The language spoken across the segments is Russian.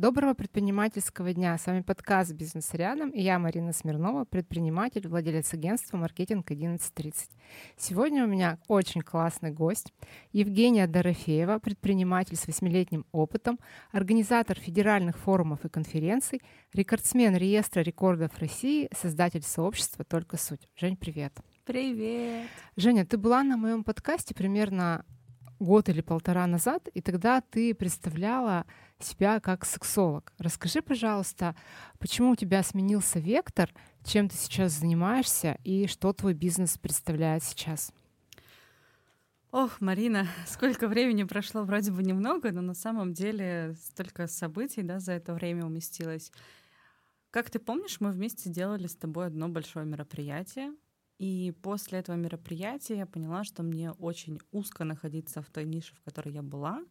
Доброго предпринимательского дня. С вами подкаст «Бизнес рядом» и я, Марина Смирнова, предприниматель, владелец агентства «Маркетинг 1130». Сегодня у меня очень классный гость Евгения Дорофеева, предприниматель с восьмилетним опытом, организатор федеральных форумов и конференций, рекордсмен реестра рекордов России, создатель сообщества «Только суть». Жень, привет. Привет. Женя, ты была на моем подкасте примерно год или полтора назад, и тогда ты представляла себя как сексолог. Расскажи, пожалуйста, почему у тебя сменился вектор, чем ты сейчас занимаешься и что твой бизнес представляет сейчас? Ох, Марина, сколько времени прошло, вроде бы немного, но на самом деле столько событий да, за это время уместилось. Как ты помнишь, мы вместе делали с тобой одно большое мероприятие, и после этого мероприятия я поняла, что мне очень узко находиться в той нише, в которой я была —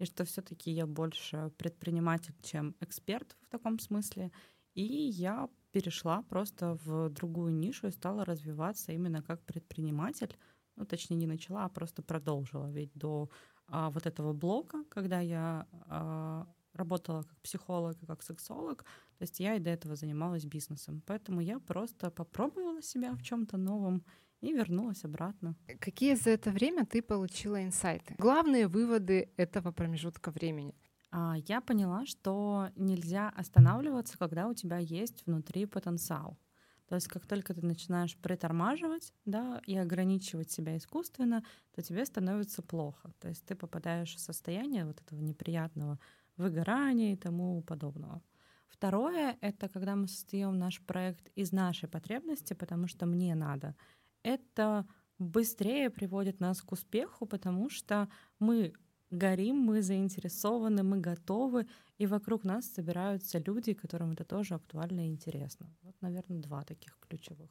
и что все-таки я больше предприниматель, чем эксперт в таком смысле. И я перешла просто в другую нишу и стала развиваться именно как предприниматель. Ну, точнее, не начала, а просто продолжила. Ведь до а, вот этого блока, когда я а, работала как психолог и как сексолог, то есть я и до этого занималась бизнесом. Поэтому я просто попробовала себя в чем-то новом и вернулась обратно. Какие за это время ты получила инсайты? Главные выводы этого промежутка времени? А, я поняла, что нельзя останавливаться, когда у тебя есть внутри потенциал. То есть как только ты начинаешь притормаживать да, и ограничивать себя искусственно, то тебе становится плохо. То есть ты попадаешь в состояние вот этого неприятного выгорания и тому подобного. Второе — это когда мы создаем наш проект из нашей потребности, потому что мне надо — это быстрее приводит нас к успеху, потому что мы горим, мы заинтересованы, мы готовы, и вокруг нас собираются люди, которым это тоже актуально и интересно. Вот, наверное, два таких ключевых.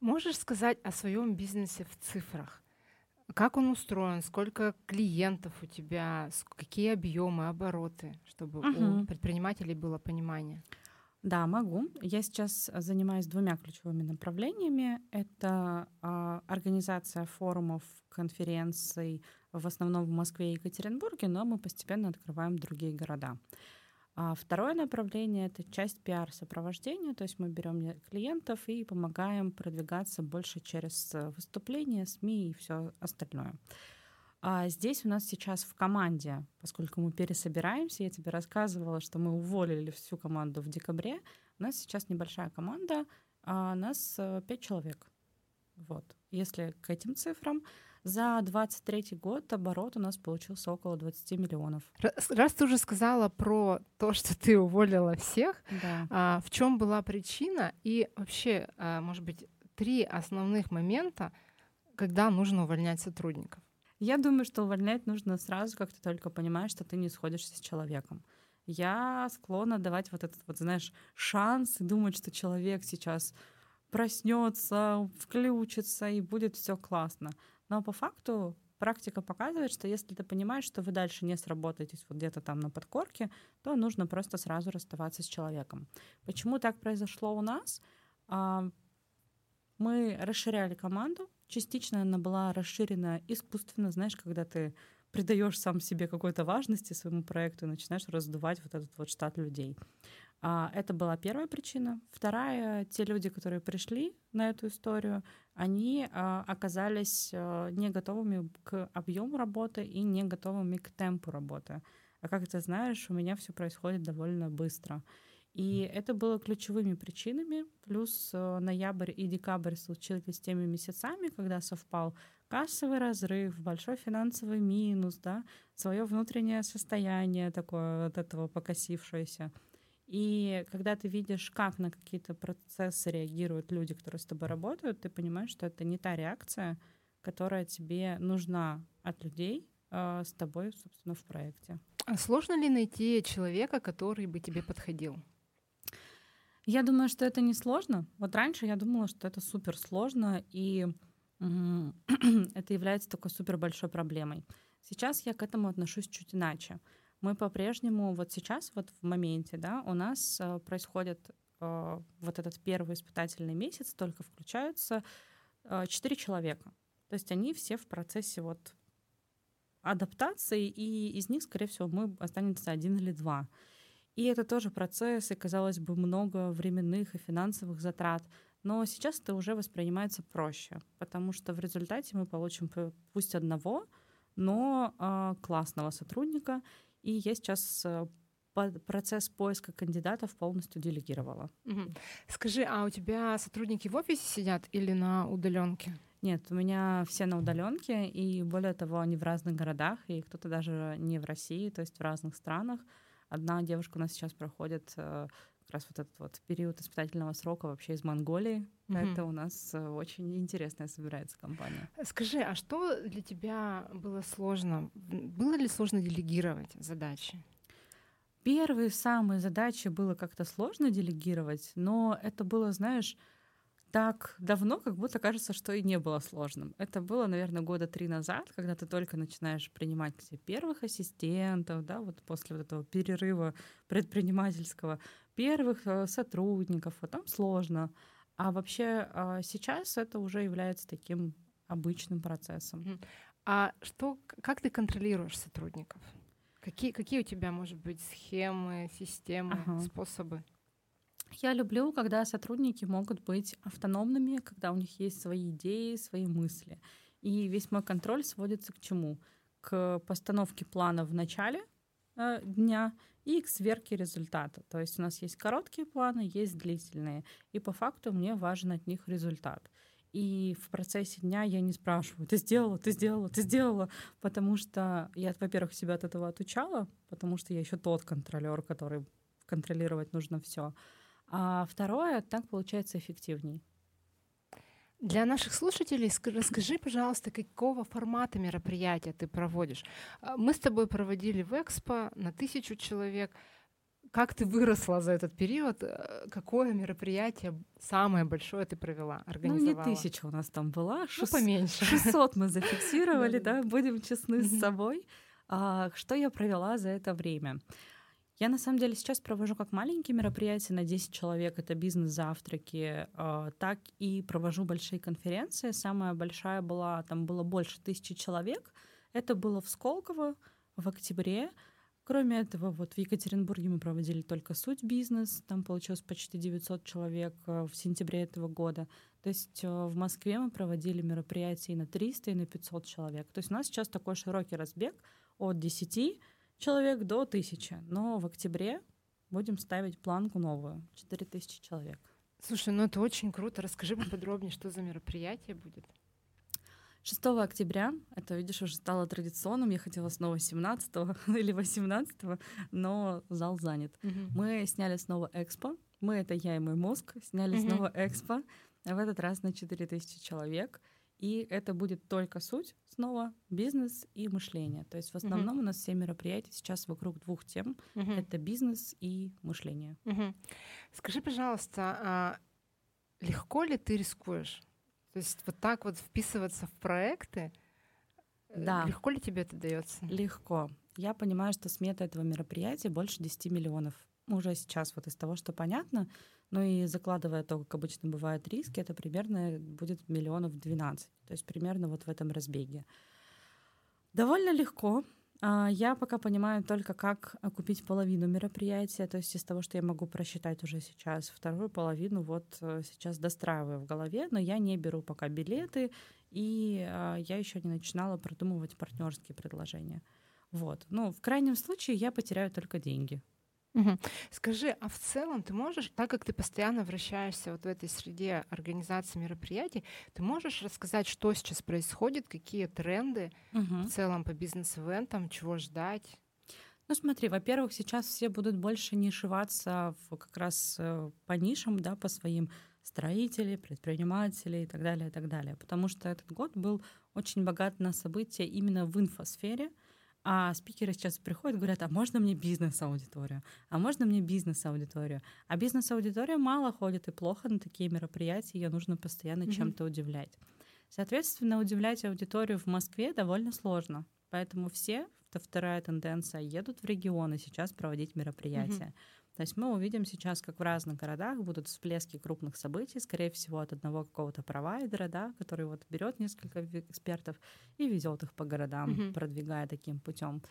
Можешь сказать о своем бизнесе в цифрах? Как он устроен? Сколько клиентов у тебя? Какие объемы, обороты, чтобы угу. у предпринимателей было понимание? Да, могу. Я сейчас занимаюсь двумя ключевыми направлениями. Это э, организация форумов, конференций, в основном в Москве и Екатеринбурге, но мы постепенно открываем другие города. А второе направление — это часть пиар-сопровождения, то есть мы берем клиентов и помогаем продвигаться больше через выступления, СМИ и все остальное. А здесь у нас сейчас в команде, поскольку мы пересобираемся, я тебе рассказывала, что мы уволили всю команду в декабре, у нас сейчас небольшая команда, а нас э, пять человек. Вот. Если к этим цифрам, за 23 год оборот у нас получился около 20 миллионов. Раз, раз ты уже сказала про то, что ты уволила всех, да. а, в чем была причина и вообще, а, может быть, три основных момента, когда нужно увольнять сотрудников? Я думаю, что увольнять нужно сразу, как ты только понимаешь, что ты не сходишься с человеком. Я склонна давать вот этот вот, знаешь, шанс и думать, что человек сейчас проснется, включится и будет все классно. Но по факту практика показывает, что если ты понимаешь, что вы дальше не сработаетесь вот где-то там на подкорке, то нужно просто сразу расставаться с человеком. Почему так произошло у нас? А, мы расширяли команду, Частично она была расширена искусственно, знаешь, когда ты придаешь сам себе какой-то важности своему проекту и начинаешь раздувать вот этот вот штат людей. А, это была первая причина. Вторая, те люди, которые пришли на эту историю, они а, оказались а, не готовыми к объему работы и не готовыми к темпу работы. А как ты знаешь, у меня все происходит довольно быстро. И это было ключевыми причинами. Плюс э, ноябрь и декабрь случились теми месяцами, когда совпал кассовый разрыв, большой финансовый минус, да, свое внутреннее состояние такое от этого покосившееся. И когда ты видишь, как на какие-то процессы реагируют люди, которые с тобой работают, ты понимаешь, что это не та реакция, которая тебе нужна от людей э, с тобой, собственно, в проекте. А сложно ли найти человека, который бы тебе подходил? Я думаю, что это не сложно. Вот раньше я думала, что это супер сложно, и это является такой супер большой проблемой. Сейчас я к этому отношусь чуть иначе. Мы по-прежнему, вот сейчас, вот в моменте, да, у нас э, происходит э, вот этот первый испытательный месяц, только включаются э, четыре человека. То есть они все в процессе вот адаптации, и из них, скорее всего, мы останется один или два. И это тоже процесс, и, казалось бы, много временных и финансовых затрат. Но сейчас это уже воспринимается проще, потому что в результате мы получим пусть одного, но э, классного сотрудника. И я сейчас э, процесс поиска кандидатов полностью делегировала. Угу. Скажи, а у тебя сотрудники в офисе сидят или на удаленке? Нет, у меня все на удаленке, и более того, они в разных городах, и кто-то даже не в России, то есть в разных странах. Одна девушка у нас сейчас проходит э, как раз вот этот вот период испытательного срока вообще из Монголии. Mm-hmm. Это у нас э, очень интересная собирается компания. Скажи, а что для тебя было сложно? Было ли сложно делегировать задачи? Первые самые задачи было как-то сложно делегировать, но это было, знаешь, так давно, как будто кажется, что и не было сложным. Это было, наверное, года три назад, когда ты только начинаешь принимать к себе первых ассистентов, да, вот после вот этого перерыва предпринимательского, первых э, сотрудников, вот там сложно. А вообще а, сейчас это уже является таким обычным процессом. А что, как ты контролируешь сотрудников? Какие, какие у тебя, может быть, схемы, системы, ага. способы? Я люблю, когда сотрудники могут быть автономными, когда у них есть свои идеи, свои мысли. И весь мой контроль сводится к чему? К постановке плана в начале э, дня и к сверке результата. То есть у нас есть короткие планы, есть длительные. И по факту мне важен от них результат. И в процессе дня я не спрашиваю, ты сделала, ты сделала, ты сделала, потому что я, во-первых, себя от этого отучала, потому что я еще тот контролер, который контролировать нужно все. А второе, так получается эффективней. Для наших слушателей расскажи, пожалуйста, какого формата мероприятия ты проводишь. А, мы с тобой проводили в Экспо на тысячу человек. Как ты выросла за этот период? Э, какое мероприятие самое большое ты провела, организовала? Ну, не тысяча у нас там была. Ну, поменьше. 600 мы зафиксировали, да, будем честны с собой. А, что я провела за это время? Я на самом деле сейчас провожу как маленькие мероприятия на 10 человек, это бизнес-завтраки, а, так и провожу большие конференции. Самая большая была, там было больше тысячи человек. Это было в Сколково в октябре. Кроме этого, вот в Екатеринбурге мы проводили только суть бизнес, там получилось почти 900 человек а, в сентябре этого года. То есть а, в Москве мы проводили мероприятия и на 300, и на 500 человек. То есть у нас сейчас такой широкий разбег от 10 человек до 1000. Но в октябре будем ставить планку новую, 4000 человек. Слушай, ну это очень круто. Расскажи поподробнее, что за мероприятие будет. 6 октября, это, видишь, уже стало традиционным, я хотела снова 17 или 18, но зал занят. Угу. Мы сняли снова экспо, мы, это я и мой мозг, сняли угу. снова экспо, в этот раз на 4000 человек. И это будет только суть снова бизнес и мышление. То есть в основном uh-huh. у нас все мероприятия сейчас вокруг двух тем: uh-huh. это бизнес и мышление. Uh-huh. Скажи, пожалуйста, а легко ли ты рискуешь? То есть вот так вот вписываться в проекты? Э, да. Легко ли тебе это дается? Легко. Я понимаю, что смета этого мероприятия больше 10 миллионов. Уже сейчас вот из того, что понятно, ну и закладывая то, как обычно бывают риски, это примерно будет миллионов 12. То есть примерно вот в этом разбеге. Довольно легко. А, я пока понимаю только, как окупить половину мероприятия, то есть из того, что я могу просчитать уже сейчас. Вторую половину вот э, сейчас достраиваю в голове, но я не беру пока билеты, и а, я еще не начинала продумывать партнерские предложения. Вот. Ну, в крайнем случае я потеряю только деньги. Угу. Скажи, а в целом ты можешь, так как ты постоянно вращаешься вот в этой среде организации мероприятий, ты можешь рассказать, что сейчас происходит, какие тренды угу. в целом по бизнес-ивентам, чего ждать? Ну смотри, во-первых, сейчас все будут больше нишеваться в, как раз э, по нишам, да, по своим строители, предприниматели и так далее, и так далее. Потому что этот год был очень богат на события именно в инфосфере — а спикеры сейчас приходят, говорят, а можно мне бизнес-аудиторию? А можно мне бизнес-аудиторию? А бизнес-аудитория мало ходит и плохо на такие мероприятия, ее нужно постоянно mm-hmm. чем-то удивлять. Соответственно, удивлять аудиторию в Москве довольно сложно. Поэтому все, это вторая тенденция, едут в регионы сейчас проводить мероприятия. Mm-hmm. То есть мы увидим сейчас, как в разных городах будут всплески крупных событий, скорее всего, от одного какого-то провайдера, да, который вот берет несколько экспертов и везет их по городам, mm-hmm. продвигая таким путем.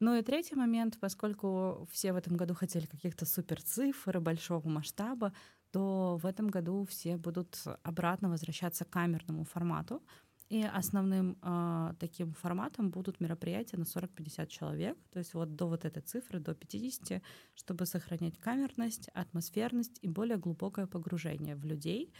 Ну и третий момент, поскольку все в этом году хотели каких-то супер цифр большого масштаба, то в этом году все будут обратно возвращаться к камерному формату. И основным э, таким форматом будут мероприятия на 40-50 человек, то есть вот до вот этой цифры, до 50, чтобы сохранять камерность, атмосферность и более глубокое погружение в людей.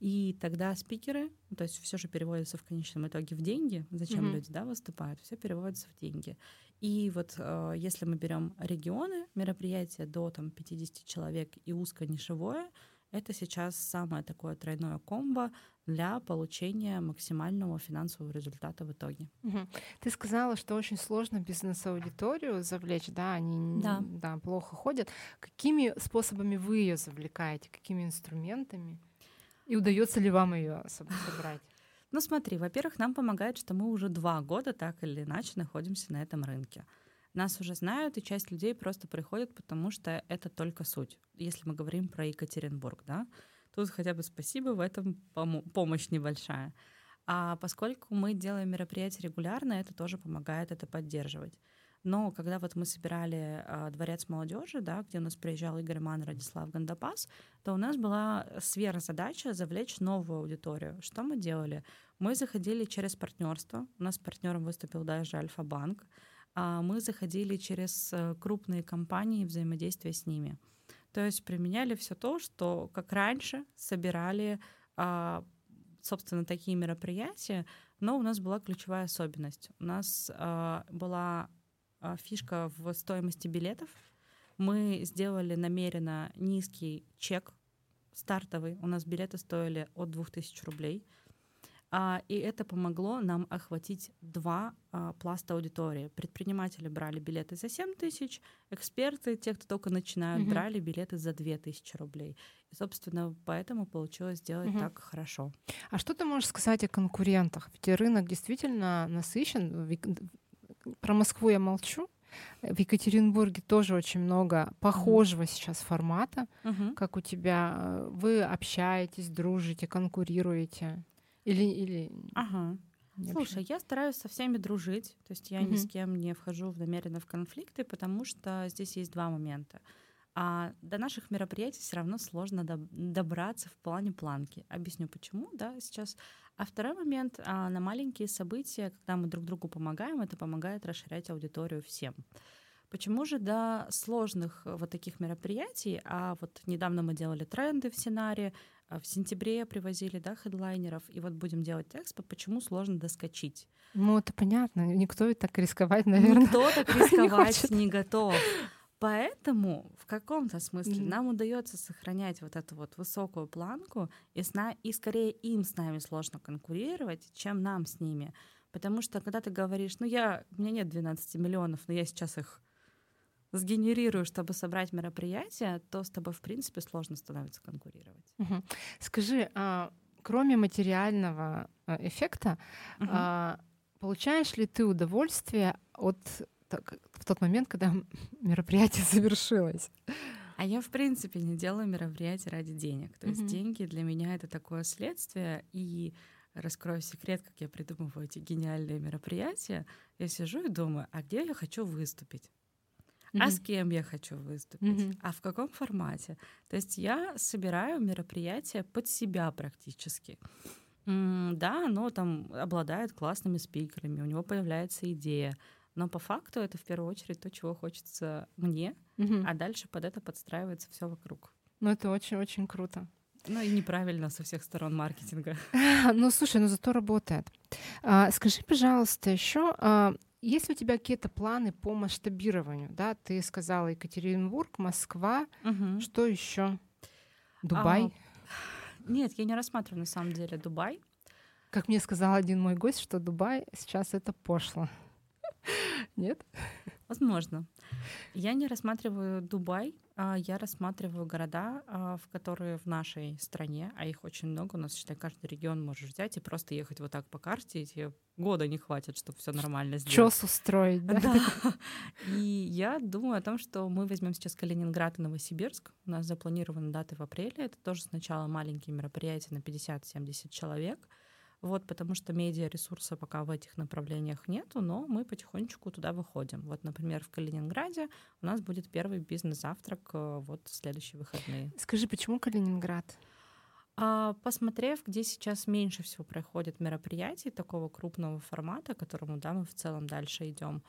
И тогда спикеры, то есть все же переводится в конечном итоге в деньги, зачем mm-hmm. люди да, выступают, все переводится в деньги. И вот э, если мы берем регионы, мероприятия до там, 50 человек и узконишевое, это сейчас самое такое тройное комбо для получения максимального финансового результата в итоге. Угу. Ты сказала, что очень сложно бизнес-аудиторию завлечь, да, они да. Да, плохо ходят. Какими способами вы ее завлекаете, какими инструментами? И удается ли вам ее собрать? Ну смотри, во-первых, нам помогает, что мы уже два года так или иначе находимся на этом рынке нас уже знают, и часть людей просто приходят, потому что это только суть. Если мы говорим про Екатеринбург, да, тут хотя бы спасибо, в этом пом- помощь небольшая. А поскольку мы делаем мероприятия регулярно, это тоже помогает это поддерживать. Но когда вот мы собирали э, дворец молодежи, да, где у нас приезжал Игорь Ман, Радислав Гандапас, то у нас была сверхзадача завлечь новую аудиторию. Что мы делали? Мы заходили через партнерство. У нас партнером выступил даже Альфа-банк а мы заходили через э, крупные компании взаимодействия с ними. То есть применяли все то, что как раньше собирали, а, собственно, такие мероприятия, но у нас была ключевая особенность. У нас а, была а, фишка в стоимости билетов. Мы сделали намеренно низкий чек стартовый. У нас билеты стоили от 2000 рублей — и это помогло нам охватить два а, пласта аудитории. Предприниматели брали билеты за 7 тысяч, эксперты, те, кто только начинают, угу. брали билеты за 2 тысячи рублей. И, собственно, поэтому получилось сделать угу. так хорошо. А что ты можешь сказать о конкурентах? Ведь рынок действительно насыщен. Про Москву я молчу. В Екатеринбурге тоже очень много похожего mm сейчас формата, mm как у тебя. Вы общаетесь, дружите, конкурируете. Или, или... Ага. Слушай, я стараюсь со всеми дружить, то есть я угу. ни с кем не вхожу в намеренно в конфликты, потому что здесь есть два момента. А до наших мероприятий все равно сложно добраться в плане планки. Объясню почему, да, сейчас. А второй момент, а на маленькие события, когда мы друг другу помогаем, это помогает расширять аудиторию всем. Почему же до сложных вот таких мероприятий, а вот недавно мы делали тренды в сценарии, в сентябре привозили, да, хедлайнеров, и вот будем делать экспо, почему сложно доскочить? Ну, это понятно, никто ведь так рисковать, наверное, Никто так рисковать не, не готов. Поэтому в каком-то смысле mm-hmm. нам удается сохранять вот эту вот высокую планку, и, сна- и скорее им с нами сложно конкурировать, чем нам с ними. Потому что когда ты говоришь, ну я, у меня нет 12 миллионов, но я сейчас их сгенерирую, чтобы собрать мероприятие, то с тобой, в принципе, сложно становится конкурировать. Угу. Скажи, а, кроме материального а, эффекта, угу. а, получаешь ли ты удовольствие от в тот момент, когда мероприятие завершилось? А я, в принципе, не делаю мероприятия ради денег. То есть деньги для меня это такое следствие, и раскрою секрет, как я придумываю эти гениальные мероприятия. Я сижу и думаю, а где я хочу выступить? А с кем я хочу выступить, а в каком формате. То есть я собираю мероприятие под себя практически. Да, оно там обладает классными спикерами, у него появляется идея, но по факту это в первую очередь то, чего хочется мне, а дальше под это подстраивается все вокруг. Ну это очень-очень круто. Ну и неправильно со всех сторон маркетинга. Ну слушай, ну зато работает. А, скажи, пожалуйста, еще а, есть ли у тебя какие-то планы по масштабированию? Да, ты сказала Екатеринбург, Москва, угу. что еще? Дубай? А, нет, я не рассматриваю на самом деле Дубай. Как мне сказал один мой гость, что Дубай сейчас это пошло. Нет? Возможно. Я не рассматриваю Дубай, а я рассматриваю города, а, в которые в нашей стране, а их очень много, у нас, считай, каждый регион можешь взять и просто ехать вот так по карте, и тебе года не хватит, чтобы все нормально сделать. Чёс устроить, да? Да. И я думаю о том, что мы возьмем сейчас Калининград и Новосибирск. У нас запланированы даты в апреле. Это тоже сначала маленькие мероприятия на 50-70 человек — Вот, потому что медиа-ресурса пока в этих направлениях нету, но мы потихонечку туда выходим. Вот, например, в Калининграде у нас будет первый бизнес-завтрак э, вот в следующие выходные. Скажи, почему Калининград? А, посмотрев, где сейчас меньше всего проходит мероприятий такого крупного формата, к которому да, мы в целом дальше идем.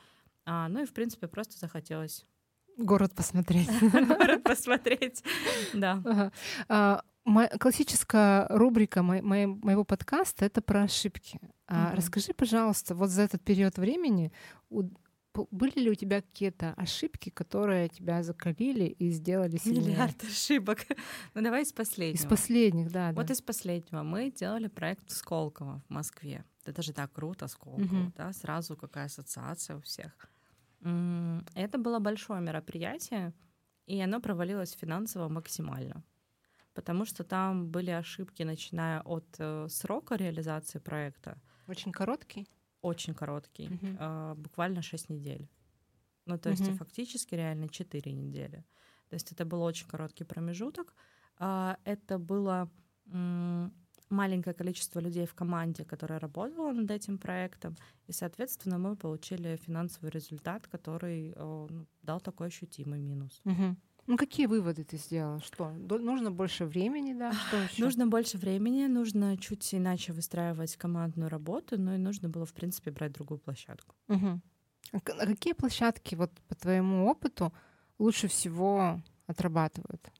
А, ну и, в принципе, просто захотелось Город посмотреть. Город посмотреть, да. А, классическая рубрика моего подкаста — это про ошибки. А расскажи, пожалуйста, вот за этот период времени были ли у тебя какие-то ошибки, которые тебя закалили и сделали сильнее? Миллиард ошибок. Ну давай из последнего. Из последних, да. Вот да. из последнего. Мы делали проект Сколково в Москве. Это же так круто, Сколково, угу. да? Сразу какая ассоциация у всех. Это было большое мероприятие, и оно провалилось финансово максимально. Потому что там были ошибки, начиная от э, срока реализации проекта. Очень короткий? Очень короткий. Uh-huh. Э, буквально 6 недель. Ну, то есть uh-huh. фактически реально 4 недели. То есть это был очень короткий промежуток. Э, это было маленькое количество людей в команде, которая работала над этим проектом, и, соответственно, мы получили финансовый результат, который э, ну, дал такой ощутимый минус. Угу. Ну, какие выводы ты сделала? Что? Нужно больше времени, да? Что еще? Нужно больше времени, нужно чуть иначе выстраивать командную работу, ну и нужно было, в принципе, брать другую площадку. Угу. А какие площадки, вот по твоему опыту, лучше всего отрабатывают?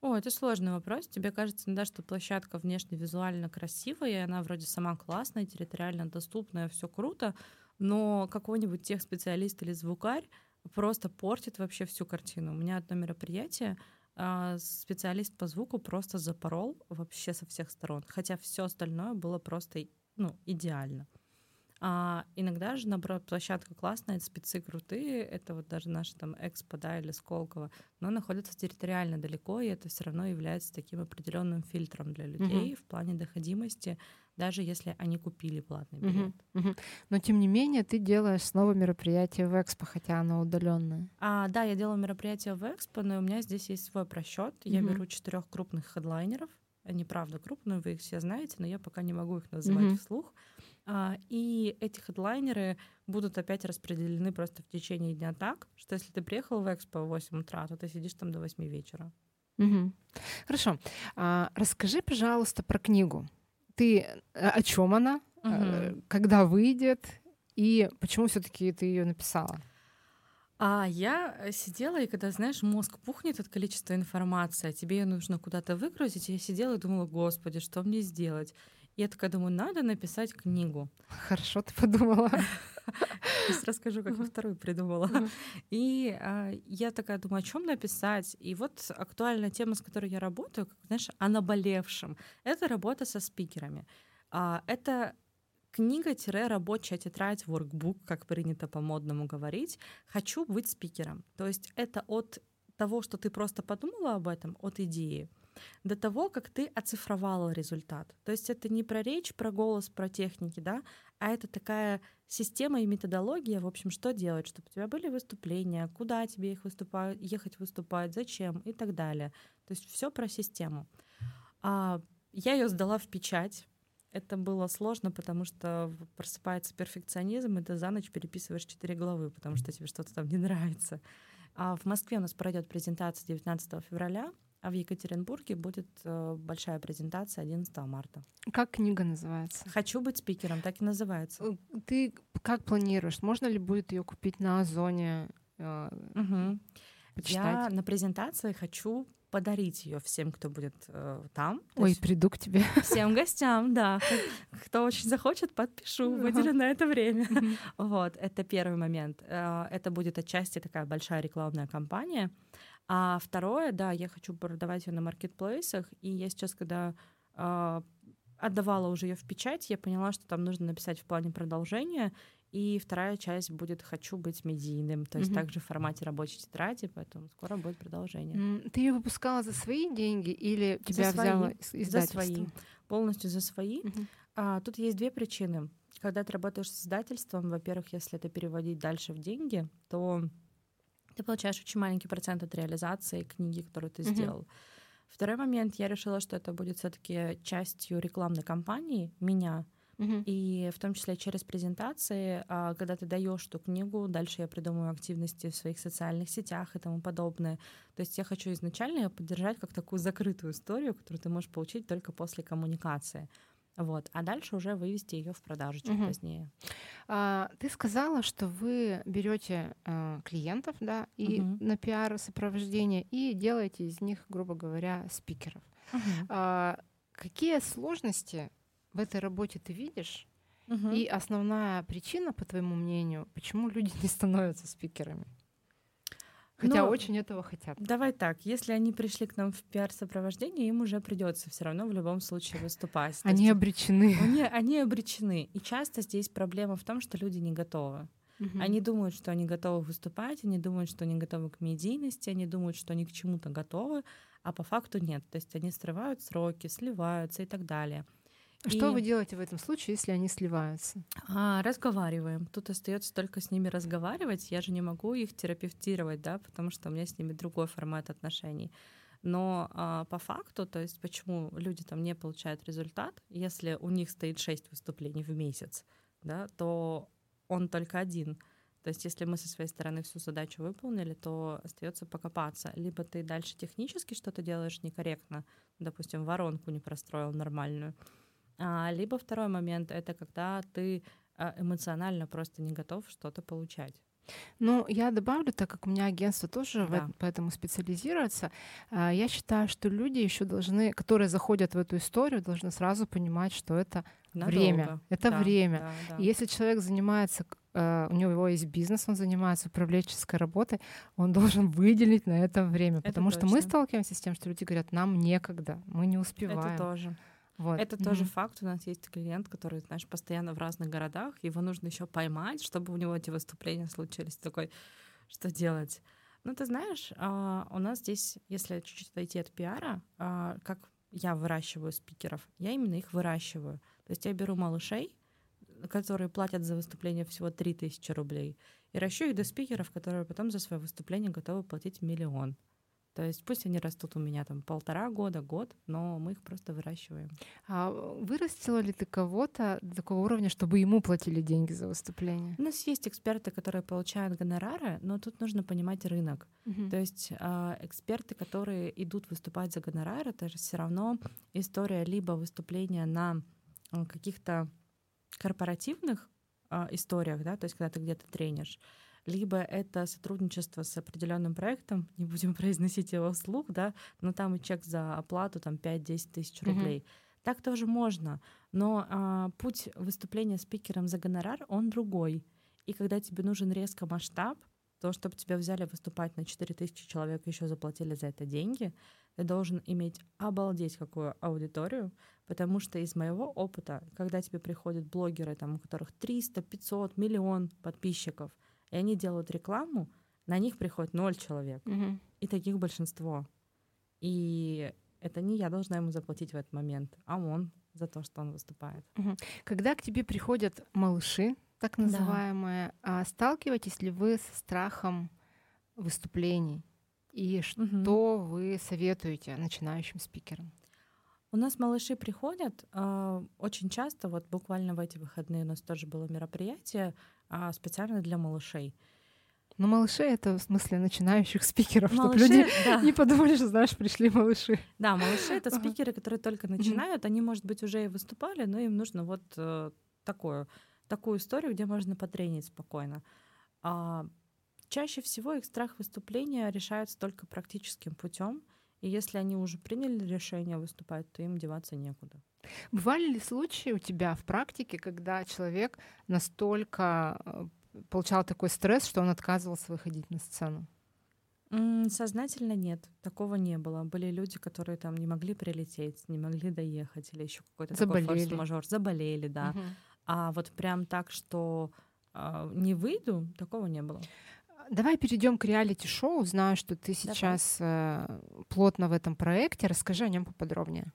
О, это сложный вопрос. Тебе кажется, да, что площадка внешне визуально красивая, и она вроде сама классная, территориально доступная, все круто, но какой-нибудь техспециалист или звукарь просто портит вообще всю картину. У меня одно мероприятие, а, специалист по звуку просто запорол вообще со всех сторон, хотя все остальное было просто ну, идеально. А иногда же, наоборот, площадка классная, спецы крутые, это вот даже наши там Экспо, да, или Сколково, но находятся территориально далеко, и это все равно является таким определенным фильтром для людей uh-huh. в плане доходимости, даже если они купили платный билет. Uh-huh. Uh-huh. Но тем не менее ты делаешь снова мероприятие в Экспо, хотя оно удаленное. А, да, я делаю мероприятие в Экспо, но у меня здесь есть свой просчет. Я беру четырех крупных хедлайнеров. Они правда крупные, вы их все знаете, но я пока не могу их называть uh-huh. вслух. А, и эти хедлайнеры будут опять распределены просто в течение дня так, что если ты приехал в Экспо в 8 утра, то ты сидишь там до 8 вечера. Угу. Хорошо. А, расскажи, пожалуйста, про книгу. Ты э, о чем она? Угу. Когда выйдет? И почему все-таки ты ее написала? А я сидела, и когда, знаешь, мозг пухнет от количества информации, а тебе ее нужно куда-то выгрузить, я сидела и думала, господи, что мне сделать? Я такая думаю, надо написать книгу. Хорошо ты подумала. Сейчас расскажу, как я вторую придумала. И а, я такая думаю, о чем написать? И вот актуальная тема, с которой я работаю, знаешь, о наболевшем. Это работа со спикерами. А, это книга-рабочая тетрадь, workbook, как принято по-модному говорить. Хочу быть спикером. То есть это от того, что ты просто подумала об этом, от идеи, до того, как ты оцифровала результат. То есть это не про речь, про голос, про техники, да, а это такая система и методология, в общем, что делать, чтобы у тебя были выступления, куда тебе их выступать, ехать выступать, зачем и так далее. То есть все про систему. А, я ее сдала в печать. Это было сложно, потому что просыпается перфекционизм, и ты за ночь переписываешь четыре главы, потому что тебе что-то там не нравится. А в Москве у нас пройдет презентация 19 февраля, а в Екатеринбурге будет э, большая презентация 11 марта. Как книга называется? Хочу быть спикером, так и называется. Э, ты как планируешь? Можно ли будет ее купить на Озоне? Э, угу. Я на презентации хочу подарить ее всем, кто будет э, там. Ой, приду к тебе. Всем гостям, да. Кто очень захочет, подпишу, выделю на это время. Вот, это первый момент. Э, это будет отчасти такая большая рекламная кампания. А второе, да, я хочу продавать ее на маркетплейсах, и я сейчас, когда э, отдавала уже ее в печать, я поняла, что там нужно написать в плане продолжения, и вторая часть будет «хочу быть медийным», то есть mm-hmm. также в формате рабочей тетради, поэтому скоро будет продолжение. Mm, ты ее выпускала за свои деньги или тебя за взяло свои, издательство? За свои, полностью за свои. Mm-hmm. А, тут есть две причины. Когда ты работаешь с издательством, во-первых, если это переводить дальше в деньги, то ты получаешь очень маленький процент от реализации книги, которую ты mm-hmm. сделал. Второй момент, я решила, что это будет все-таки частью рекламной кампании меня, Мгм. и в том числе через презентации, а, когда ты даешь эту книгу, дальше я придумаю активности в своих социальных сетях и тому подобное. То есть я хочу изначально её поддержать как такую закрытую историю, которую ты можешь получить только после коммуникации. Вот. А дальше уже вывести ее в продажу чуть Мгм. позднее. А, ты сказала, что вы берете э, клиентов, да, и Мгм. на пиар сопровождение и делаете из них, грубо говоря, спикеров. А, какие сложности в этой работе ты видишь? Мгм. И основная причина, по твоему мнению, почему люди не становятся спикерами? Хотя Ну, очень этого хотят. Давай так, если они пришли к нам в пиар-сопровождение, им уже придется все равно в любом случае выступать. Они есть обречены. они, они обречены. И часто здесь проблема в том, что люди не готовы. Мгм. Они думают, что они готовы выступать, они думают, что они готовы к медийности, они думают, что они к чему-то готовы, а по факту нет. То есть они срывают сроки, сливаются и так далее. Что И- вы делаете в этом случае, если они сливаются? А, разговариваем. Тут остается только с ними разговаривать. Я же не могу их терапевтировать, да, потому что у меня с ними другой формат отношений. Но а, по факту, то есть почему люди там не получают результат, если у них стоит 6 выступлений в месяц, да, то он только один. То есть если мы со своей стороны всю задачу выполнили, то остается покопаться. Либо ты дальше технически что-то делаешь некорректно, допустим, воронку не простроил нормальную, а, либо второй момент — это когда ты а, эмоционально просто не готов что-то получать. Ну, я добавлю, так как у меня агентство тоже в Да. этом- поэтому специализируется, а, я считаю, что люди еще должны, которые заходят в эту историю, должны сразу понимать, что это время. Надолго. Это Да, время. да, да. И Если человек занимается, э, у него есть бизнес, он занимается управленческой работой, он должен выделить на это время, Это потому что мы точно. сталкиваемся с тем, что люди говорят, нам некогда, мы не Это успеваем. тоже. Вот. Это тоже Мгм. факт. У нас есть клиент, который, знаешь, постоянно в разных городах. Его нужно еще поймать, чтобы у него эти выступления случились. Такой, что делать? Ну, ты знаешь, а, у нас здесь, если чуть-чуть отойти от пиара, а, как я выращиваю спикеров, я именно их выращиваю. То есть я беру малышей, которые платят за выступление всего 3000 рублей, и ращу их до спикеров, которые потом за свое выступление готовы платить миллион. То есть пусть они растут у меня там полтора года, год, но мы их просто выращиваем. А вырастила ли ты кого-то до такого уровня, чтобы ему платили деньги за выступление? У нас есть эксперты, которые получают гонорары, но тут нужно понимать рынок. Мгм. То есть а, эксперты, которые идут выступать за гонорары, это же все равно история либо выступления на каких-то корпоративных а, историях, да, то есть когда ты где-то тренишь, либо это сотрудничество с определенным проектом, не будем произносить его вслух, да, но там и чек за оплату там 5-10 тысяч рублей. Так тоже можно, но а, путь выступления спикером за гонорар, он другой. И когда тебе нужен резко масштаб, то, чтобы тебя взяли выступать на 4000 человек, еще заплатили за это деньги, ты должен иметь обалдеть какую аудиторию, потому что из моего опыта, когда тебе приходят блогеры, там, у которых 300, 500, миллион подписчиков, и они делают рекламу, на них приходит ноль человек. Мгм. И таких большинство. И это не я должна ему заплатить в этот момент, а он за то, что он выступает. Когда к тебе приходят малыши, так Да. называемые, а сталкиваетесь ли вы со страхом выступлений? И что вы советуете начинающим спикерам? У нас малыши приходят а, очень часто, вот буквально в эти выходные у нас тоже было мероприятие а, специально для малышей. Ну, малыши — это в смысле начинающих спикеров, чтобы Малыши, люди да, не подумали, что, знаешь, пришли малыши. да, малыши это спикеры, которые только начинают, они, может быть, уже и выступали, но им нужно вот э, такое, такую историю, где можно потренить спокойно. А, чаще всего их страх выступления решается только практическим путем, и если они уже приняли решение выступать, то им деваться некуда. Бывали ли случаи у тебя в практике, когда человек настолько э, получал такой стресс, что он отказывался выходить на сцену? Сознательно нет, такого не было. Были люди, которые там не могли прилететь, не могли доехать, или еще какой-то такой форс-мажор, заболели, да. Мгм. А вот прям так, что а, не выйду, такого не было. Давай перейдем к реалити-шоу. Знаю, что ты сейчас э, плотно в этом проекте. Расскажи о нем поподробнее.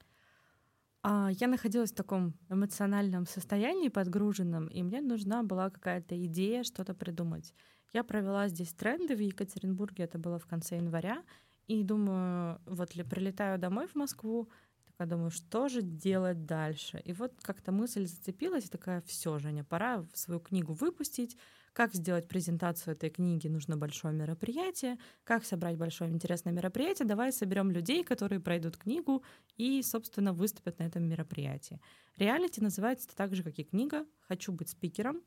Я находилась в таком эмоциональном состоянии, подгруженном, и мне нужна была какая-то идея, что-то придумать. Я провела здесь тренды в Екатеринбурге, это было в конце января, и думаю, вот ли прилетаю домой в Москву, такая думаю, что же делать дальше? И вот как-то мысль зацепилась, такая, все, Женя, пора свою книгу выпустить, как сделать презентацию этой книги, нужно большое мероприятие. Как собрать большое интересное мероприятие? Давай соберем людей, которые пройдут книгу и, собственно, выступят на этом мероприятии. Реалити называется так же, как и книга «Хочу быть спикером».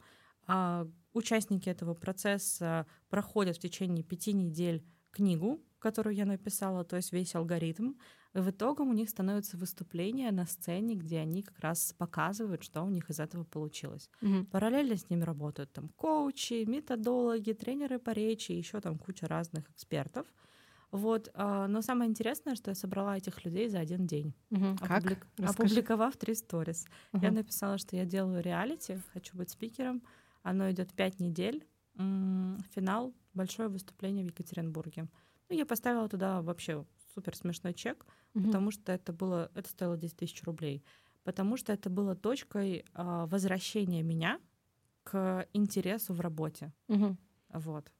А участники этого процесса проходят в течение пяти недель книгу, которую я написала, то есть весь алгоритм. И в итоге у них становится выступление на сцене, где они как раз показывают, что у них из этого получилось. Мгм. Параллельно с ними работают там коучи, методологи, тренеры по речи, еще там куча разных экспертов. Вот, а, но самое интересное, что я собрала этих людей за один день. Как? опублик- Расскажи. опубликовав три сторис. Я Мгм. написала, что я делаю реалити, хочу быть спикером. Оно идет пять недель. Финал большое выступление в Екатеринбурге. Ну, я поставила туда вообще супер смешной чек, Мгм. потому что это было, это стоило 10 тысяч рублей, потому что это было точкой а, возвращения меня к интересу в работе. Мгм. Вот.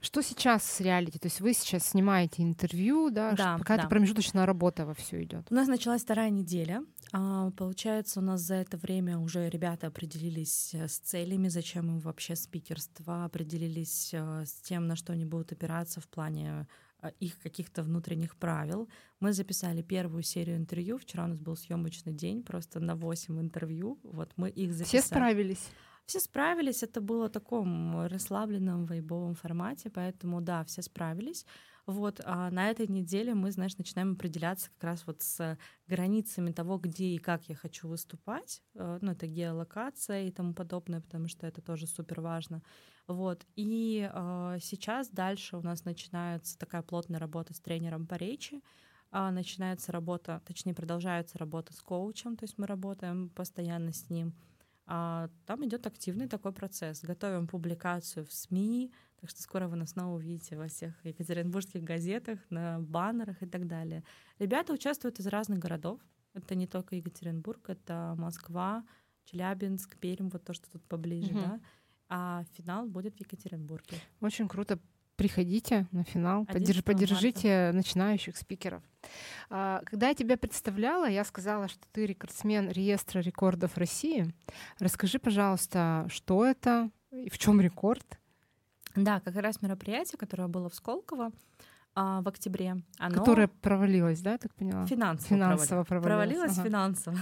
Что сейчас с реалити? То есть вы сейчас снимаете интервью, да? Да, Какая-то да. промежуточная работа во все идет. У нас началась вторая неделя. А, Получается, у нас за это время уже ребята определились э, с целями, зачем им вообще спикерство, определились э, с тем, на что они будут опираться в плане э, их каких-то внутренних правил. Мы записали первую серию интервью. Вчера у нас был съемочный день, просто на 8 интервью. Вот мы их записали. Все справились. Все справились, это было в таком расслабленном вайбовом формате, поэтому да, все справились. Вот, а на этой неделе мы, знаешь, начинаем определяться как раз вот с границами того, где и как я хочу выступать. Э, Ну, это геолокация и тому подобное, потому что это тоже супер важно. Вот, и э, сейчас дальше у нас начинается такая плотная работа с тренером по речи, а, начинается работа, точнее, продолжается работа с коучем, то есть мы работаем постоянно с ним. А, Там идет активный такой процесс. Готовим публикацию в СМИ, так что скоро вы нас снова увидите во всех екатеринбургских газетах, на баннерах и так далее. Ребята участвуют из разных городов. Это не только Екатеринбург, это Москва, Челябинск, Пермь, вот то, что тут поближе, Мгм. да. А финал будет в Екатеринбурге. Очень круто. Приходите на финал, подерж- 11 марта. поддержите начинающих спикеров. А, Когда я тебя представляла, я сказала, что ты рекордсмен реестра рекордов России. Расскажи, пожалуйста, что это и в чем рекорд? Да, как раз мероприятие, которое было в Сколково а, в октябре, оно Которое провалилось, да, я так поняла? финансово, Финансово провалилось. провалилось ага. финансово.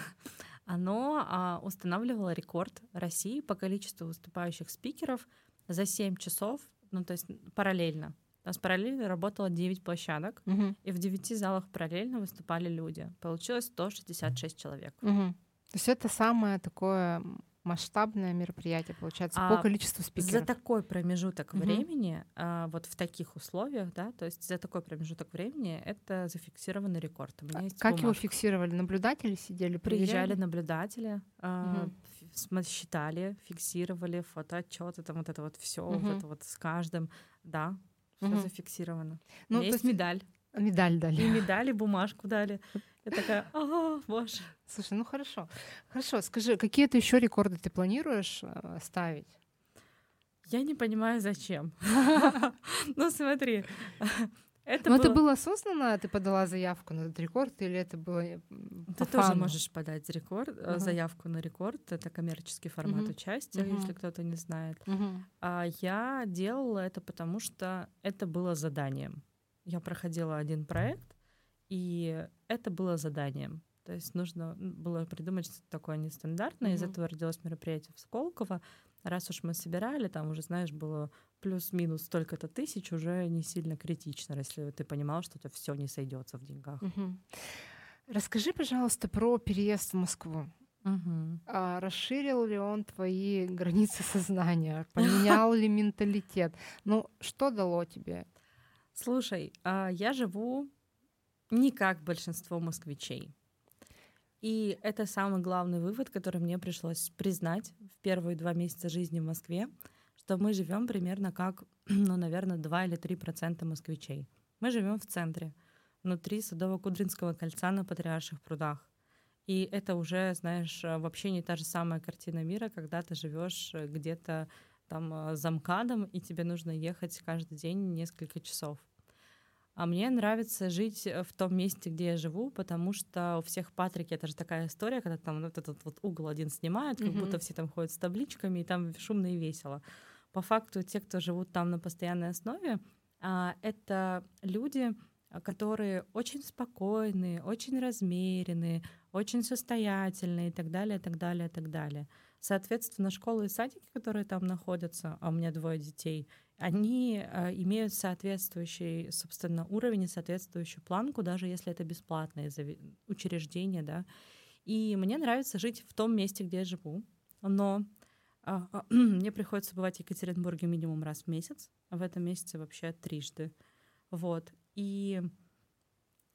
Оно а, устанавливало рекорд России по количеству выступающих спикеров за 7 часов, ну то есть параллельно. У нас параллельно работало 9 площадок, Мгм, и в 9 залах параллельно выступали люди. Получилось 166 человек. мгм. То есть это самое такое масштабное мероприятие, получается, А по количеству За спикеров. такой промежуток Мгм. времени, а, вот в таких условиях, да, то есть за такой промежуток времени это зафиксированный рекорд. У меня есть Как его бумажка. фиксировали? Наблюдатели сидели, Приезжали проверяли? наблюдатели, а, см- считали, фиксировали фотоотчеты, там вот это вот все, Мгм. вот это вот с каждым, да, все Мгм. зафиксировано. Ну, есть есть медаль, медаль дали. и медаль, и бумажку дали. Я такая, ага, боже. Слушай, ну хорошо. Хорошо, скажи, какие-то еще рекорды ты планируешь э, ставить? Я не понимаю, зачем. Ну смотри, это Ну, это было... было осознанно, ты подала заявку на этот рекорд, или это было по Ты тоже фану? можешь подать рекорд, э, Ага. заявку на рекорд. Это коммерческий формат Мгм. участия, Мгм. если кто-то не знает. Мгм. А я делала это потому, что это было заданием. Я проходила один проект, и это было заданием. То есть нужно было придумать что-то такое нестандартное. Из Мгм. этого родилось мероприятие в Сколково. Раз уж мы собирали, там уже, знаешь, было плюс-минус столько-то тысяч, уже не сильно критично, если ты понимал, что это все не сойдется в деньгах. Мгм. Расскажи, пожалуйста, про переезд в Москву. Мгм. А расширил ли он твои границы сознания? Поменял ли менталитет? Ну, что дало тебе? Слушай, а, я живу не как большинство москвичей. И это самый главный вывод, который мне пришлось признать в первые два месяца жизни в Москве, что мы живем примерно как, ну, наверное, 2 или 3 процента москвичей. Мы живем в центре, внутри Садово-Кудринского кольца на Патриарших прудах. И это уже, знаешь, э, вообще не та же самая картина мира, когда ты живешь э, где-то там э, за МКАДом, и тебе нужно ехать каждый день несколько часов. А мне нравится жить в том месте, где я живу, потому что у всех Патрики это же такая история, когда там вот этот вот угол один снимают, как mm-hmm. будто все там ходят с табличками, и там шумно и весело. По факту те, кто живут там на постоянной основе, а, это люди, которые очень спокойные, очень размеренные, очень состоятельные и так далее, и так далее, и так далее. Соответственно, школы и садики, которые там находятся, а у меня двое детей, они э, имеют соответствующий, собственно, уровень и соответствующую планку, даже если это бесплатное учреждение, да. И мне нравится жить в том месте, где я живу, но мне приходится бывать в Екатеринбурге минимум раз в месяц, а в этом месяце вообще трижды. Вот. И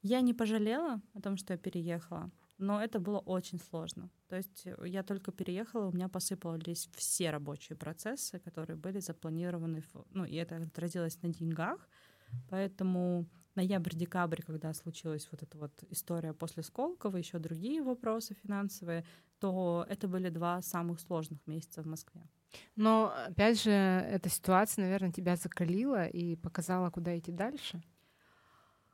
я не пожалела о том, что я переехала, но это было очень сложно. То есть э, я только переехала, у меня посыпались все рабочие процессы, которые были запланированы, ну и это отразилось на деньгах, поэтому ноябрь-декабрь, когда случилась вот эта вот история после Сколково, еще другие вопросы финансовые, то это были два самых сложных месяца в Москве. Но, опять же, эта ситуация, наверное, тебя закалила и показала, куда идти дальше.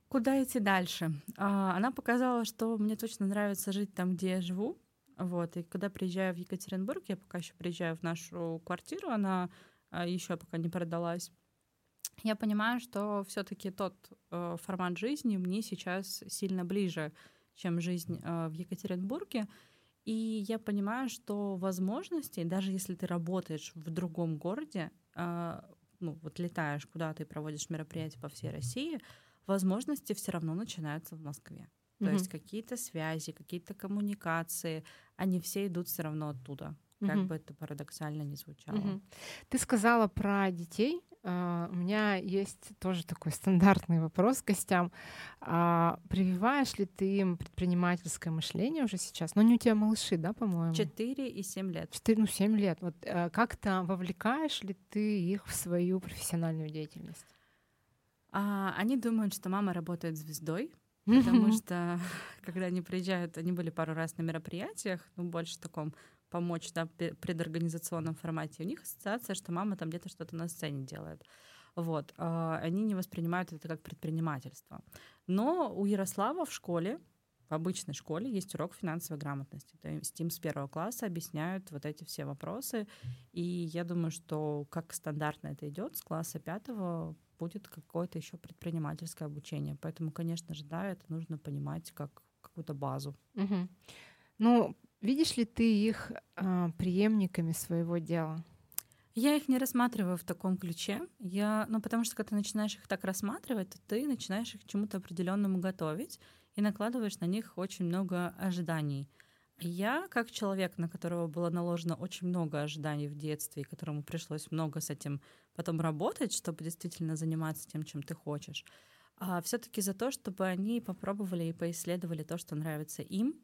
Куда идти дальше? А, она показала, что мне точно нравится жить там, где я живу. Вот. И когда приезжаю в Екатеринбург, я пока еще приезжаю в нашу квартиру, она а, еще пока не продалась. Я понимаю, что все-таки тот э, формат жизни мне сейчас сильно ближе, чем жизнь э, в Екатеринбурге. И я понимаю, что возможностей, даже если ты работаешь в другом городе, э, ну вот летаешь куда-то и проводишь мероприятия по всей России, возможности все равно начинаются в Москве. То mm-hmm. есть какие-то связи, какие-то коммуникации, они все идут все равно оттуда, как mm-hmm. бы это парадоксально не звучало. Mm-hmm. Ты сказала про детей. Uh, у меня есть тоже такой стандартный вопрос к гостям. Uh, прививаешь ли ты им предпринимательское мышление уже сейчас? Но ну, не у тебя малыши, да, по-моему? Четыре и семь лет. Четыре, ну, семь лет. Вот uh, как-то вовлекаешь ли ты их в свою профессиональную деятельность? А, они думают, что мама работает звездой, потому что когда они приезжают, они были пару раз на мероприятиях, ну, больше в таком помочь да, предорганизационном формате. У них ассоциация, что мама там где-то что-то на сцене делает. Вот. А, они не воспринимают это как предпринимательство. Но у Ярослава в школе в обычной школе есть урок финансовой грамотности. То есть им с первого класса объясняют вот эти все вопросы. И я думаю, что как стандартно это идет, с класса пятого будет какое-то еще предпринимательское обучение. Поэтому, конечно же, да, это нужно понимать как какую-то базу. Угу. Ну, видишь ли ты их э, преемниками своего дела? Я их не рассматриваю в таком ключе. Я, ну, потому что когда ты начинаешь их так рассматривать, то ты начинаешь их к чему-то определенному готовить и накладываешь на них очень много ожиданий. Я, как человек, на которого было наложено очень много ожиданий в детстве, и которому пришлось много с этим потом работать, чтобы действительно заниматься тем, чем ты хочешь, а все-таки за то, чтобы они попробовали и поисследовали то, что нравится им.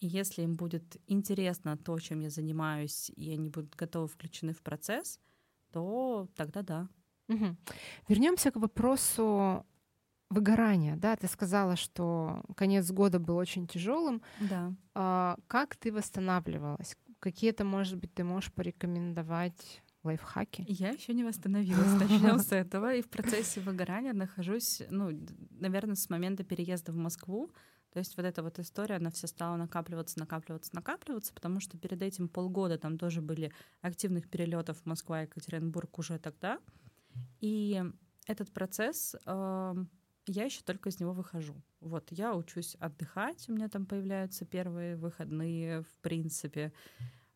И если им будет интересно то, чем я занимаюсь, и они будут готовы включены в процесс, то тогда да. Угу. Вернемся к вопросу выгорания, да, ты сказала, что конец года был очень тяжелым. Да. А, как ты восстанавливалась? Какие-то, может быть, ты можешь порекомендовать лайфхаки? Я еще не восстановилась, начнем с этого. И в процессе выгорания нахожусь, ну, наверное, с момента переезда в Москву. То есть вот эта вот история, она все стала накапливаться, накапливаться, накапливаться, потому что перед этим полгода там тоже были активных перелетов Москва и Екатеринбург уже тогда. И этот процесс э, я еще только из него выхожу. Вот, я учусь отдыхать, у меня там появляются первые выходные, в принципе.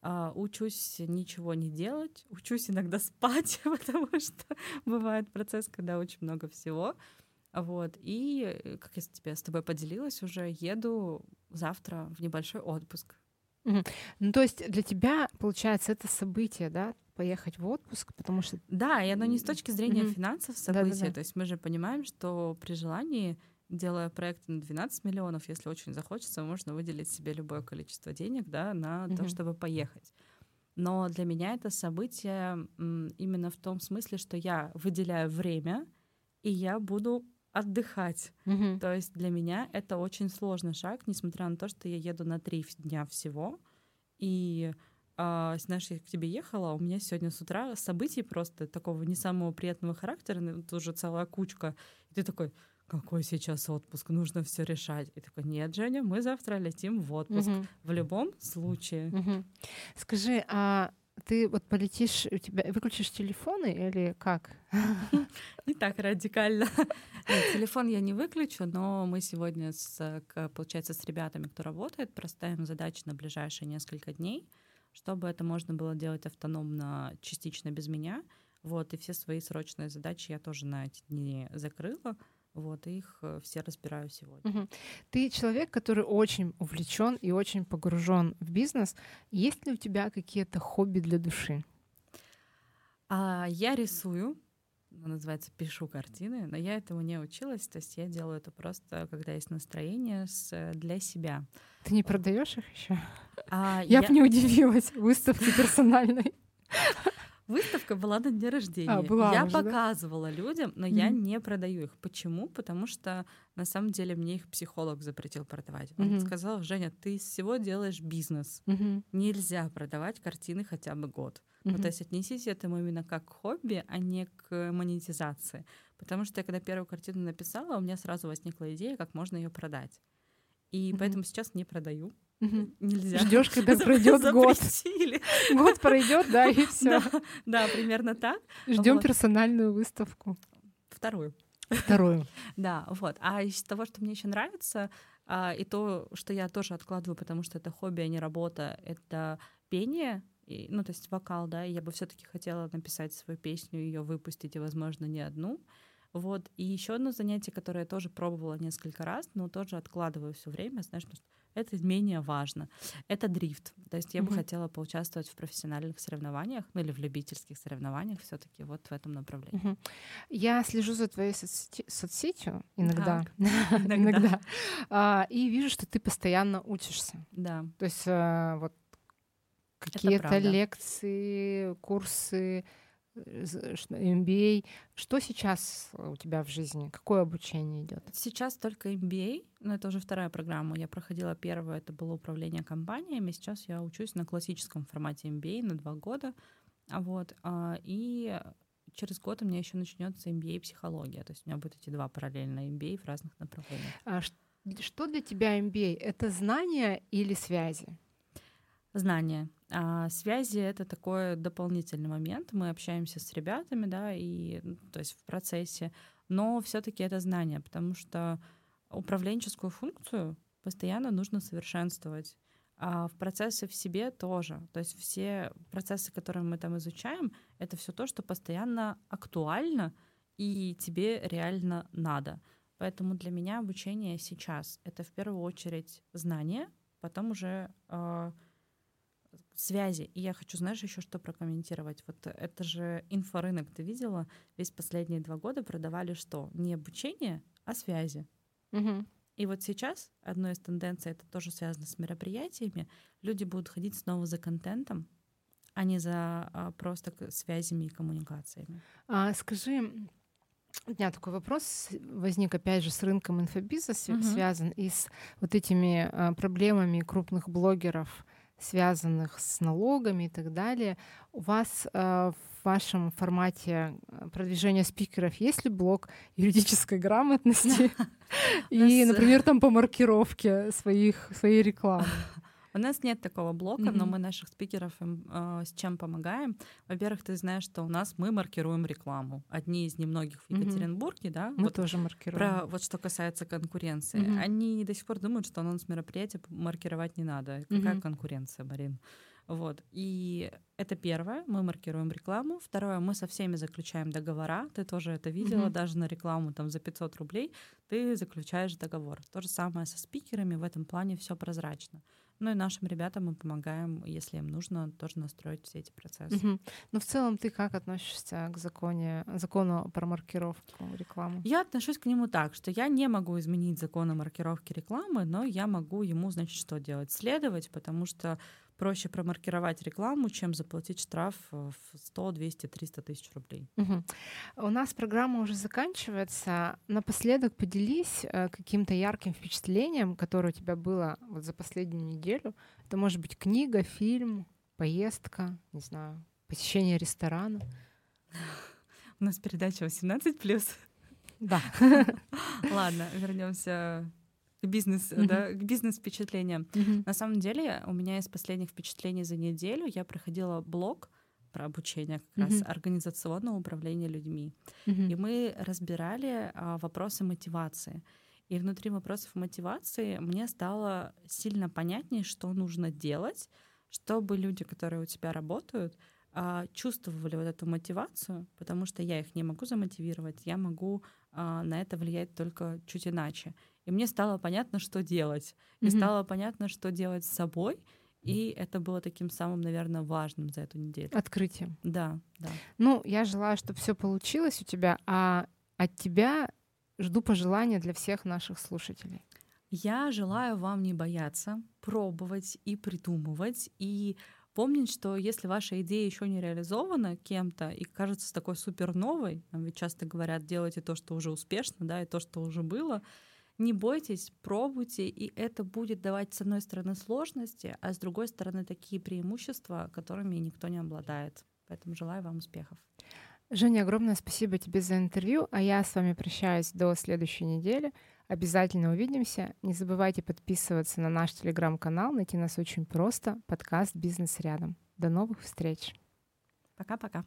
А, учусь ничего не делать, учусь иногда спать, потому что бывает процесс, когда очень много всего. Вот, и, как я тебе с тобой поделилась уже, еду завтра в небольшой отпуск. Ну, то есть для тебя, получается, это событие, да, поехать в отпуск, потому что... Да, и оно не с точки зрения mm-hmm. финансов события. Да, да, да. То есть мы же понимаем, что при желании, делая проект на 12 миллионов, если очень захочется, можно выделить себе любое количество денег да, на mm-hmm. то, чтобы поехать. Но для меня это событие именно в том смысле, что я выделяю время, и я буду отдыхать. Mm-hmm. То есть для меня это очень сложный шаг, несмотря на то, что я еду на три дня всего. И а, знаешь, я к тебе ехала, у меня сегодня с утра событий просто такого не самого приятного характера, ну, тут уже целая кучка. И ты такой, какой сейчас отпуск, нужно все решать. И такой, нет, Женя, мы завтра летим в отпуск. Угу. В любом случае. Угу. Скажи, а ты вот полетишь, у тебя выключишь телефоны или как? Не так радикально. телефон я не выключу, но мы сегодня, с, получается, с ребятами, кто работает, проставим задачи на ближайшие несколько дней, чтобы это можно было делать автономно, частично без меня. Вот, и все свои срочные задачи я тоже на эти дни закрыла. Вот, и их э, все разбираю сегодня. Угу. Ты человек, который очень увлечен и очень погружен в бизнес. Есть ли у тебя какие-то хобби для души? А, я рисую, называется пишу картины, но я этому не училась, то есть я делаю это просто, когда есть настроение с, для себя. Ты не продаешь их еще? А, я, я бы не удивилась выставки персональной. Выставка была на дне рождения. А, была я уже, показывала да? людям, но mm-hmm. я не продаю их. Почему? Потому что на самом деле мне их психолог запретил продавать. Он mm-hmm. сказал: Женя, ты из всего делаешь бизнес. Mm-hmm. Нельзя продавать картины хотя бы год. Mm-hmm. Ну, то есть отнесите этому именно как к хобби, а не к монетизации. Потому что я когда первую картину написала, у меня сразу возникла идея, как можно ее продать. И mm-hmm. поэтому сейчас не продаю. Нельзя. Ждешь, когда пройдет год. Год пройдет, да, и все. Да, да, примерно так. Ждем вот. персональную выставку. Вторую. Вторую. Да, вот. А из того, что мне еще нравится, а, и то, что я тоже откладываю, потому что это хобби, а не работа, это пение, и, ну, то есть вокал, да, и я бы все-таки хотела написать свою песню, ее выпустить, и, возможно, не одну. Вот. И еще одно занятие, которое я тоже пробовала несколько раз, но тоже откладываю все время, знаешь, потому что это менее важно. Это дрифт. То есть я mm-hmm. бы хотела поучаствовать в профессиональных соревнованиях, ну или в любительских соревнованиях все-таки вот в этом направлении. Mm-hmm. Я слежу за твоей соцсети- соцсетью иногда, иногда, а, и вижу, что ты постоянно учишься. Да. То есть а, вот какие-то лекции, курсы MBA. Что сейчас у тебя в жизни? Какое обучение идет? Сейчас только MBA, но это уже вторая программа. Я проходила первую, это было управление компаниями. Сейчас я учусь на классическом формате MBA на два года. А вот, а, и через год у меня еще начнется MBA психология. То есть у меня будет эти два параллельно MBA в разных направлениях. А что для тебя MBA? Это знания или связи? Знания. А связи — это такой дополнительный момент. Мы общаемся с ребятами, да, и, ну, то есть в процессе, но все таки это знание, потому что управленческую функцию постоянно нужно совершенствовать. А в процессы в себе тоже. То есть все процессы, которые мы там изучаем, это все то, что постоянно актуально и тебе реально надо. Поэтому для меня обучение сейчас — это в первую очередь знание, потом уже э, связи. И я хочу, знаешь, еще что прокомментировать. Вот это же инфорынок, ты видела? Весь последние два года продавали что? Не обучение, а связи. Угу. И вот сейчас одной из тенденций, это тоже связано с мероприятиями, люди будут ходить снова за контентом, а не за а, просто связями и коммуникациями. А, скажи, у меня такой вопрос возник опять же с рынком инфобиза, угу. связан и с вот этими а, проблемами крупных блогеров, связанных с налогами и так далее. У вас э, в вашем формате э, продвижения спикеров есть ли блок юридической грамотности и, например, там по маркировке своих, своей рекламы? У нас нет такого блока, mm-hmm. но мы наших спикеров э, с чем помогаем. Во-первых, ты знаешь, что у нас мы маркируем рекламу. Одни из немногих в Екатеринбурге, mm-hmm. да? Мы вот тоже маркируем. Про вот что касается конкуренции. Mm-hmm. Они до сих пор думают, что анонс мероприятия маркировать не надо. Какая mm-hmm. конкуренция, Марин? Вот. И это первое, мы маркируем рекламу. Второе, мы со всеми заключаем договора. Ты тоже это видела, mm-hmm. даже на рекламу там за 500 рублей ты заключаешь договор. То же самое со спикерами, в этом плане все прозрачно. Ну и нашим ребятам мы помогаем, если им нужно, тоже настроить все эти процессы. Угу. Ну в целом ты как относишься к законе, закону про маркировку рекламы? Я отношусь к нему так, что я не могу изменить закон о маркировке рекламы, но я могу ему, значит, что делать? Следовать, потому что проще промаркировать рекламу, чем заплатить штраф в 100, 200, 300 тысяч рублей. Угу. У нас программа уже заканчивается. Напоследок поделись э, каким-то ярким впечатлением, которое у тебя было вот за последнюю неделю. Это может быть книга, фильм, поездка, не знаю, посещение ресторана. У нас передача 18+. Да. Ладно, вернемся к бизнес, mm-hmm. да, к бизнес-впечатлениям. Mm-hmm. На самом деле, у меня из последних впечатлений за неделю я проходила блог про обучение как mm-hmm. раз организационного управления людьми. Mm-hmm. И мы разбирали а, вопросы мотивации. И внутри вопросов мотивации мне стало сильно понятнее, что нужно делать, чтобы люди, которые у тебя работают, а, чувствовали вот эту мотивацию, потому что я их не могу замотивировать, я могу а, на это влиять только чуть иначе. И мне стало понятно, что делать. И mm-hmm. стало понятно, что делать с собой. И это было таким самым, наверное, важным за эту неделю. Открытием. Да, да. Ну, я желаю, чтобы все получилось у тебя, а от тебя жду пожелания для всех наших слушателей. Я желаю вам не бояться, пробовать и придумывать, и помнить, что если ваша идея еще не реализована кем-то и кажется такой супер новой, нам ведь часто говорят, делайте то, что уже успешно, да, и то, что уже было, не бойтесь, пробуйте, и это будет давать, с одной стороны, сложности, а с другой стороны, такие преимущества, которыми никто не обладает. Поэтому желаю вам успехов. Женя, огромное спасибо тебе за интервью, а я с вами прощаюсь до следующей недели. Обязательно увидимся. Не забывайте подписываться на наш телеграм-канал. Найти нас очень просто. Подкаст «Бизнес рядом». До новых встреч. Пока-пока.